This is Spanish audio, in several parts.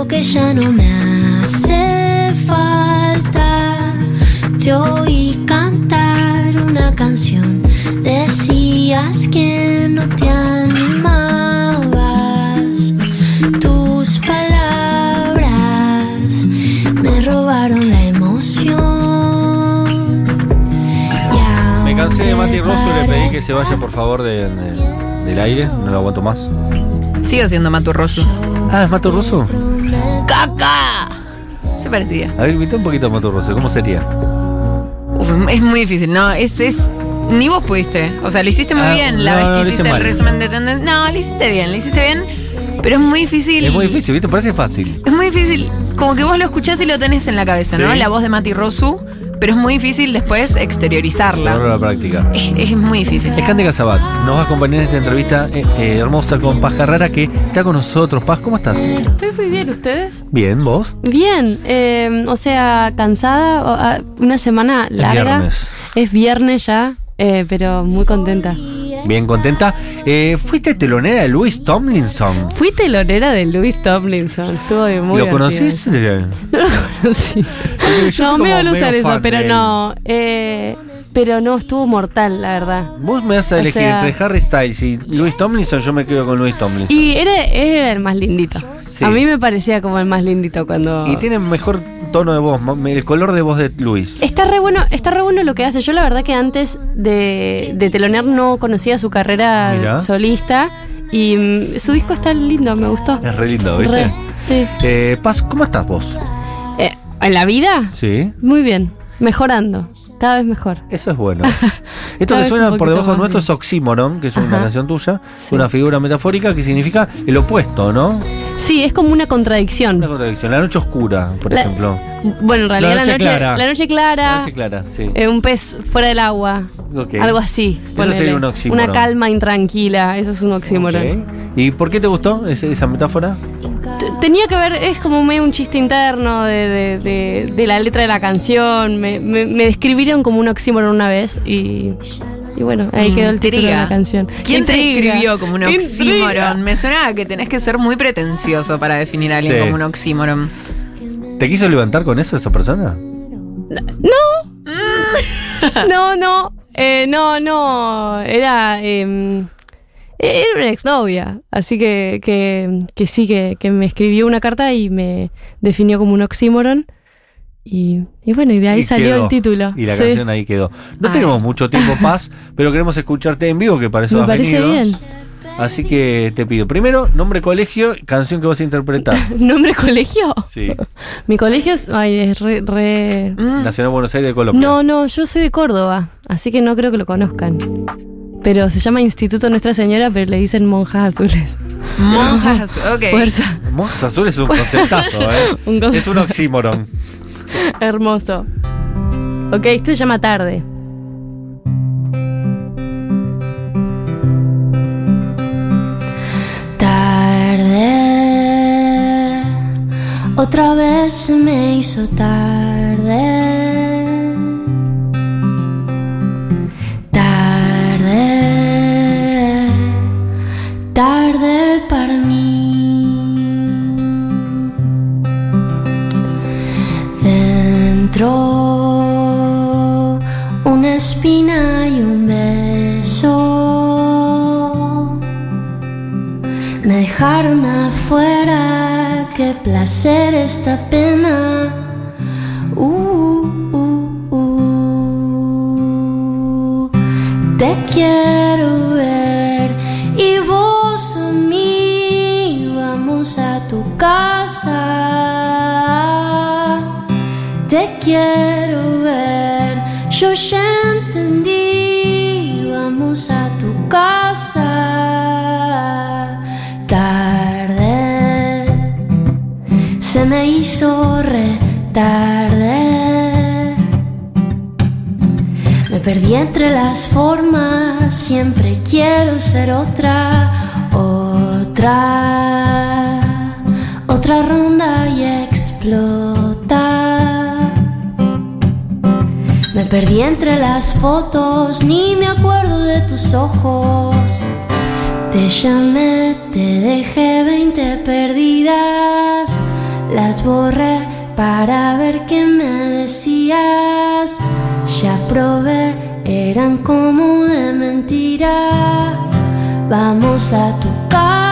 Creo que ya no me hace falta. Te oí cantar una canción. Decías que no te animabas. Tus palabras me robaron la emoción. Me cansé de Mati Rosso y le pedí que se vaya por favor de- de- del aire. No lo aguanto más. Sigo siendo Maturroso. Ah, ¿es Mato Rosso? ¡Caca! Se parecía. A ver, invita un poquito a Mato Rosso. ¿Cómo sería? Uf, es muy difícil, ¿no? Es, es. Ni vos pudiste. O sea, lo hiciste muy Ah, bien la no, vez que hiciste el mal. resumen de tendencia. No, lo hiciste bien, lo hiciste bien. Pero es muy difícil. Es muy difícil, ¿viste? Parece fácil. Es muy difícil. Como que vos lo escuchás y lo tenés en la cabeza, ¿no? Sí. La voz de Mati Rosu. Pero es muy difícil después Llevarlo a exteriorizarla. la práctica. Es, es muy difícil. Es Candy Casabat. Nos va a acompañar en esta entrevista eh, eh, hermosa con Paz Carrera que está con nosotros. Paz, ¿cómo estás? Estoy muy bien, ¿ustedes? Bien, ¿vos? Bien, eh, o sea, cansada, o, ah, una semana Es larga. viernes. Es viernes ya, eh, pero muy contenta. Bien contenta. Eh, ¿Fuiste telonera de Louis Tomlinson? Fui telonera de Louis Tomlinson, estuvo muy ¿Lo divertido conocís? sí. No, me van a usar eso, pero él. no. eh, pero no, estuvo mortal, la verdad. Vos me vas a O elegir sea- entre Harry Styles y Louis Tomlinson, yo me quedo con Louis Tomlinson. Y era, era el más lindito. Sí. A mí me parecía como el más lindito cuando. Y tiene mejor tono de voz, el color de voz de Luis. Está re bueno, está re bueno lo que hace. Yo la verdad que antes de, de telonear no conocía su carrera Mirá. solista y mm, su disco está lindo, me gustó. Es re lindo, ¿viste? Re, sí. Eh, Paz, ¿cómo estás vos? ¿En la vida? Sí, Muy bien, mejorando, cada vez mejor. eso es bueno. Esto que suena por debajo nuestro bien. es oxímoron, que es una Ajá. canción tuya, Sí. una figura metafórica que significa el opuesto, ¿no? Sí, es como una contradicción. Una contradicción. La noche oscura, por La- ejemplo. Bueno, en realidad La la noche noche, clara. la noche clara, La noche clara, sí. eh, un pez fuera del agua, Ok. algo así. Eso sería un oxímoron. Una calma intranquila, eso es un oxímoron. Ok. ¿Y por qué te gustó ese- esa metáfora? Tenía que ver, es como medio un chiste interno de, de- de- de la letra de la canción. Me, me- me describieron como un oxímoron una vez y, y bueno, ahí quedó el título de la canción. ¿Quién te Intriga. describió como un oxímoron? Me suena que tenés que ser muy pretencioso para definir a alguien Sí. como un oxímoron. ¿Te quiso levantar con eso esa persona? No, no, eh, no, no. Era. eh, era una exnovia. Así que, que, que sí, que, que me escribió una carta y me definió como un oxímoron. Y, y bueno, y de ahí Y salió quedó. el título. Y la Sí. canción ahí quedó. No Ay. tenemos mucho tiempo, Paz, pero queremos escucharte en vivo, que para eso Me has parece venido. bien. Así que te pido, primero, nombre, colegio, canción que vas a interpretar. ¿Nombre colegio? Sí. Mi colegio es, ay, es re, re-. Nacional Buenos Aires de Colombia. No, no, yo soy de Córdoba, así que no creo que lo conozcan. Pero se llama Instituto Nuestra Señora, pero le dicen monjas azules. Monjas, ok. Fuerza. Monjas Azules es un conceptazo, ¿eh? Un concepto. Es un oxímoron. Hermoso. Ok, esto se llama tarde. Tarde, otra vez se me hizo. Tarde, Te quiero ver y vos a mí vamos a tu casa. Te quiero ver, yo ya entendí, vamos a tu casa. Tarde, se me hizo re Me perdí entre las formas, siempre quiero ser otra, otra, otra ronda y explotar. Me perdí entre las fotos, ni me acuerdo de tus ojos. Te llamé, te dejé 20 perdidas. Las borré para ver qué me decías. Ya probé, eran como de mentira. Vamos a tu casa.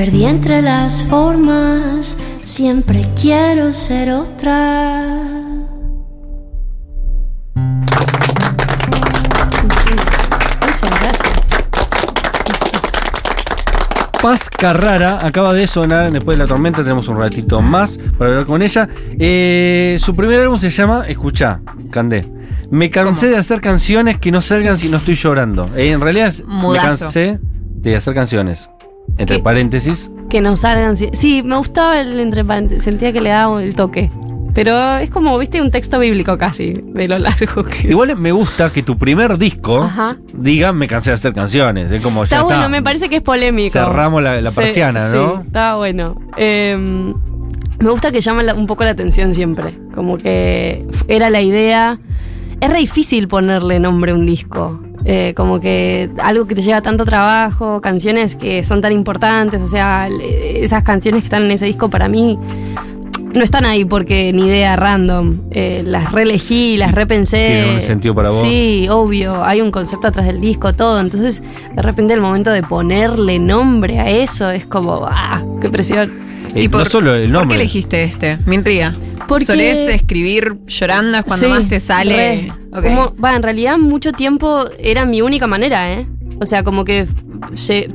Perdí entre las formas. Siempre quiero ser otra. Muchas gracias. Paz Carrara acaba de sonar, después de la tormenta tenemos un ratito más para hablar con ella. Eh, su primer álbum se llama, escucha, Candé. Me cansé ¿Cómo? de hacer canciones que no salgan si no estoy llorando. Eh, en realidad es- me Mudazo. cansé de hacer canciones. Entre paréntesis. Que no salgan. Sí, me gustaba el entre paréntesis, sentía que le daba el toque. Pero es como, viste, un texto bíblico casi, de lo largo que es. Igual me gusta que tu primer disco Ajá. diga me cansé de hacer canciones. Es como Está ya bueno, está. me parece que es polémico. Cerramos la, la Sí, persiana, ¿no? Sí, está bueno. Eh, me gusta que llama la- un poco la atención siempre. Como que era la idea. Es re difícil ponerle nombre a un disco. Eh, como que algo que te lleva tanto trabajo, canciones que son tan importantes, o sea, esas canciones que están en ese disco para mí no están ahí porque ni idea random. Eh, las reelegí, las repensé. Tienen un sentido para vos. Sí, obvio. Hay un concepto atrás del disco, todo. Entonces, de repente, el momento de ponerle nombre a eso es como, ¡ah! ¡Qué presión! Eh, ¿Y por- no solo el ¿Por nombre. qué elegiste este? Me intriga. Porque- ¿Solés escribir llorando? ¿Es cuando Sí, más te sale? Como, va, en realidad, mucho tiempo era mi única manera, ¿eh? O sea, como que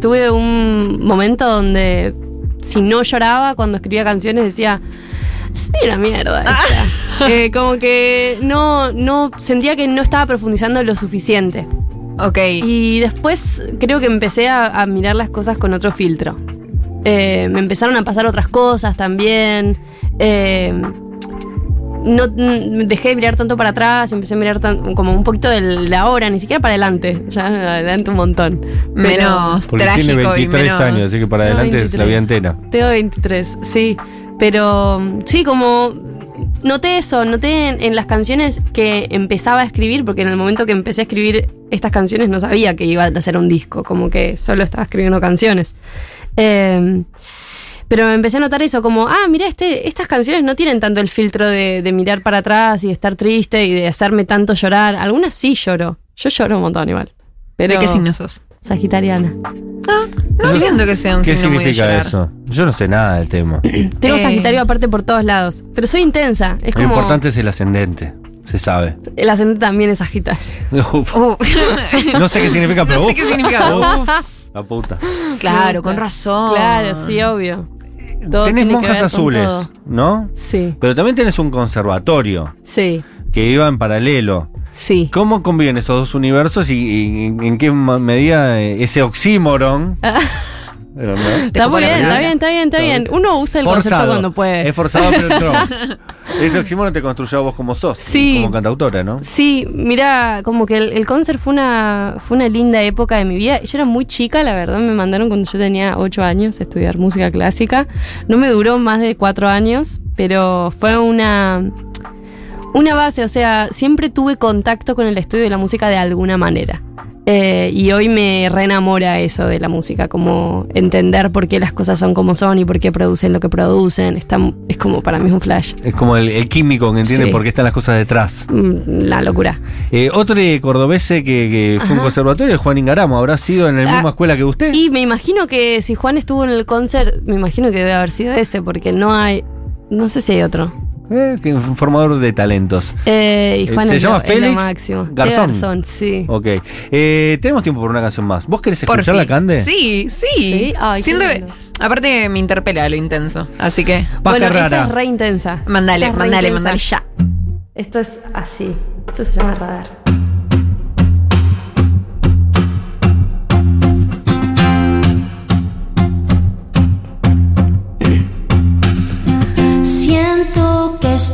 tuve un momento donde si no lloraba cuando escribía canciones decía. Es una mierda esta". Eh, como que no, no sentía que no estaba profundizando lo suficiente. Ok. Y después creo que empecé a, a mirar las cosas con otro filtro. Eh, me empezaron a pasar otras cosas también. Eh, no mm, dejé de mirar tanto para atrás, empecé a mirar tan- como un poquito de la ahora, ni siquiera para adelante. Ya adelante un montón. Pero- menos Porque trágico tiene y 23 menos... años, así que para Tengo adelante es la 23. vida entera. Tengo 23, sí. Pero sí, como noté eso, noté en, en las canciones que empezaba a escribir, porque en el momento que empecé a escribir estas canciones no sabía que iba a hacer un disco, como que solo estaba escribiendo canciones. Eh, pero empecé a notar eso, como, ah, mira, este, estas canciones no tienen tanto el filtro de, de mirar para atrás y de estar triste y de hacerme tanto llorar. Algunas sí lloro. Yo lloro un montón igual. Pero ¿De qué signo sos? Sagitariana. No siento que sea un ¿Qué signo muy de significa eso? Yo no sé nada del tema. Tengo Eh. Sagitario aparte por todos lados. Pero soy intensa. Es Lo como. importante es el ascendente, se sabe. El ascendente también es Sagitario. Uf, no sé qué significa, pero No sé uf, qué significa. La puta. Claro, con razón. Claro, sí, obvio. Todo tenés monjas azules. ¿no? Sí, Pero también tenés un conservatorio sí, que iba en paralelo. sí. ¿Cómo conviven esos dos universos y, y en, en qué medida eh, ese oxímoron? ¿no? Está muy bien, está bien, está bien, está bien. Uno usa el concepto Forzado. cuando puede. Es forzado, pero entró. Ese oxímoron te construyó a vos como sos, Sí. como cantautora, ¿no? Sí, mira, como que el, el concert fue una, fue una linda época de mi vida. Yo era muy chica, la verdad, me mandaron cuando yo tenía 8 años a estudiar música clásica. No me duró más de 4 años, pero fue una, una base, o sea, siempre tuve contacto con el estudio de la música de alguna manera. Eh, y hoy me reenamora eso de la música, como entender por qué las cosas son como son y por qué producen lo que producen. Está, es como para mí es un flash. Es como el, el químico que entiende Sí. por qué están las cosas detrás. Mm, La locura. Eh, otro cordobese que, que fue un conservatorio es Juan Ingaramo. ¿Habrá sido en la Ah, misma escuela que usted? Y me imagino que si Juan estuvo en el concert, me imagino que debe haber sido ese, porque no hay. No sé si hay otro. Eh, que es un formador de talentos. Eh, y Eh, Juan ¿se llama lo, Félix máximo. Garzón? Garzón, sí. Ok. Eh, tenemos tiempo por una canción más. ¿Vos querés escucharla. Cande? Sí, sí. Sí, ay, Siento que, aparte me interpela lo intenso, así que bueno, rara. esta es re intensa. mandale, es mandale, mandale ya. Esto es así. Esto se llama radar.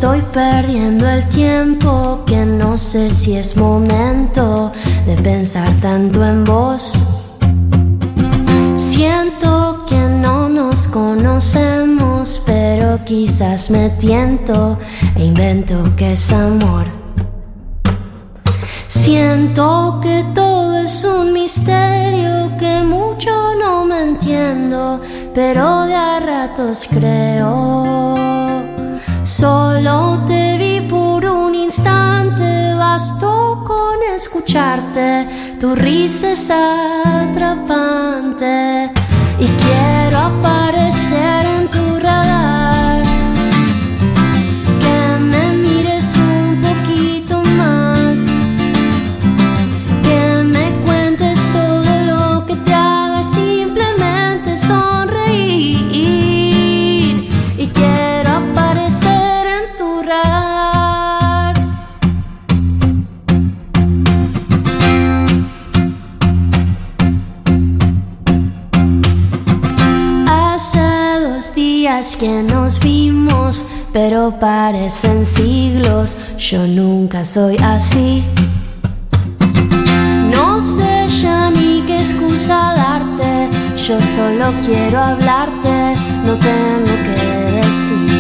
Estoy perdiendo el tiempo, que no sé si es momento de pensar tanto en vos. Siento que no nos conocemos, pero quizás me tiento e invento que es amor. Siento que todo es un misterio, que mucho no me entiendo, pero de a ratos creo. Solo te vi por un instante, bastó con escucharte, tu risa es atrapante y quiero aparecer que nos vimos, pero parecen siglos. Yo nunca soy así. No sé ya ni qué excusa darte. Yo solo quiero hablarte, no tengo que decir.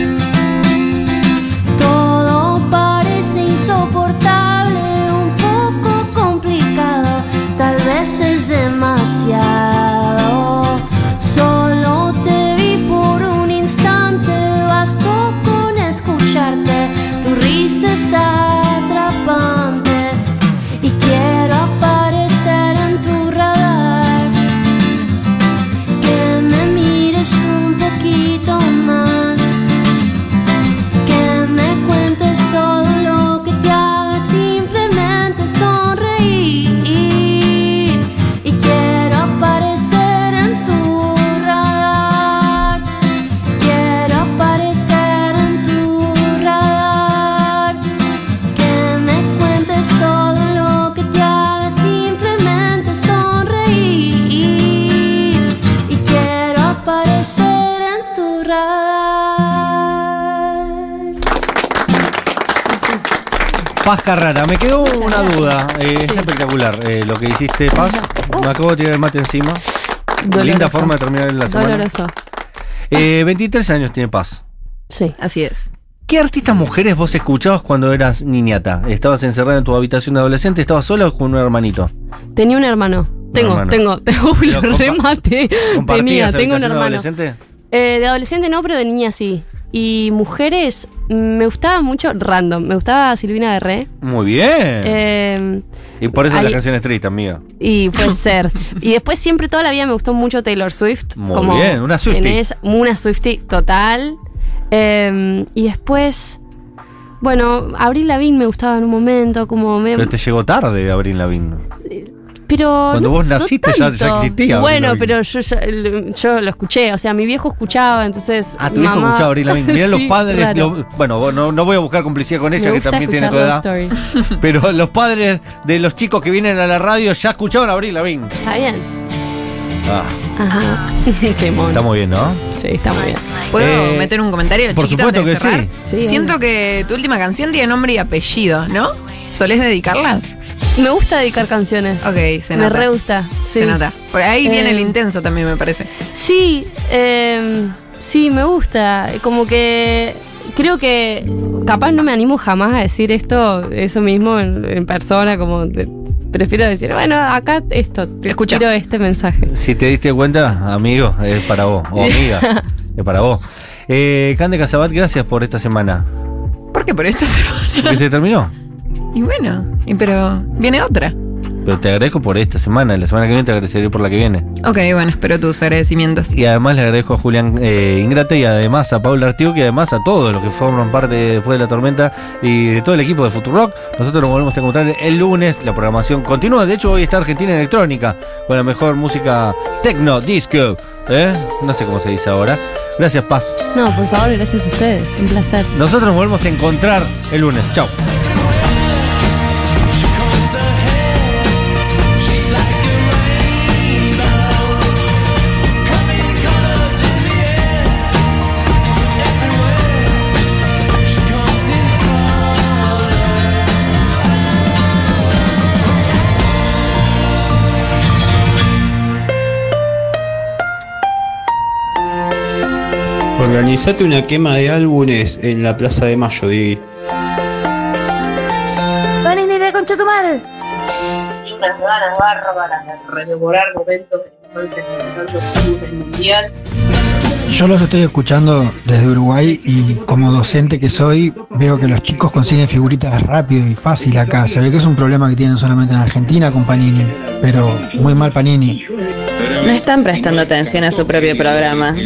Pasca rara, me quedó una duda. eh, Es espectacular eh, lo que hiciste, Paz. Me acabo de tirar el mate encima. Doloroso. Linda forma de terminar la semana. Doloroso. Eh, 23 años tiene Paz. Sí. Así es. ¿Qué artistas mujeres vos escuchabas cuando eras niñata? ¿Estabas encerrada en tu habitación de adolescente? ¿Estabas sola o con un hermanito? Tenía un hermano. Tengo, hermano. tengo, tengo un compa- remate. Tenía, ¿Compartías tengo un hermano. adolescente? Eh, de adolescente no, pero de niña sí. Y mujeres, me gustaba mucho random. Me gustaba Silvina Guerré. Muy bien. Eh, y por eso la canción es triste, amiga. y puede ser. Y después siempre toda la vida me gustó mucho Taylor Swift. Muy bien, una Swiftie. tenés una Swiftie total. Eh, y después, bueno, Abril Lavigne me gustaba en un momento, como me... Pero te llegó tarde Abril Lavigne. Pero Cuando no- vos no naciste ya- ya existía Bueno, pero yo, ya- lo- yo lo escuché. O sea, mi viejo escuchaba, entonces. Ah, tu mamá- escuchaba Abril Lavigne. Mirá los Sí, padres. raro. lo- bueno, vos no, no voy a buscar complicidad con ella, que también tiene tu edad. Story. Pero los padres de los chicos que vienen a la radio ya escuchaban Abril Lavigne. Está bien. Ah, Ajá. Qué mono. está muy bien, ¿no? Sí, está muy bien. ¿Puedo Eh, meter un comentario por chiquito supuesto antes de que cerrar? sí. Sí, Siento que tu última canción tiene nombre y apellido, ¿no? ¿Solés dedicarlas? Me gusta dedicar canciones. Ok, se me nota. re gusta. Sí. Se nota. Por ahí viene Eh, el intenso también, me parece. Sí, eh, sí, me gusta. Como que creo que capaz no me animo jamás a decir esto, eso mismo en, en persona, como de- prefiero decir, bueno, acá esto, te Escucha. tiro este mensaje. Si te diste cuenta, amigo, es para vos. O amiga, es para vos. Eh, Cande Casabat, gracias por esta semana. ¿Por qué por esta semana? ¿Porque se terminó? Y bueno, y pero viene otra. Pero te agradezco por esta semana. La semana que viene te agradeceré por la que viene. Ok, bueno, espero tus agradecimientos. Y además le agradezco a Julián eh, Ingrate y además a Paula Artigo y además a todos los que forman parte de después de la tormenta y de todo el equipo de Futurock. Nosotros nos volvemos a encontrar el lunes. La programación continúa. De hecho, hoy está Argentina Electrónica con la mejor música techno, disco. ¿eh? No sé cómo se dice ahora. Gracias, Paz. No, por favor, gracias a ustedes. Un placer. Nosotros nos volvemos a encontrar el lunes. Chao. Organizate una quema de álbumes en la Plaza de Mayo, Diggy. ¡Panini de concha tu madre! y unas ganas bárbaras de rememorar momentos de infancia con tantos clubes del mundial. Yo los estoy escuchando desde Uruguay y como docente que soy, veo que los chicos consiguen figuritas rápido y fácil acá. Se ve que es un problema que tienen solamente en Argentina con Panini, pero muy mal Panini. No están prestando atención a su propio programa.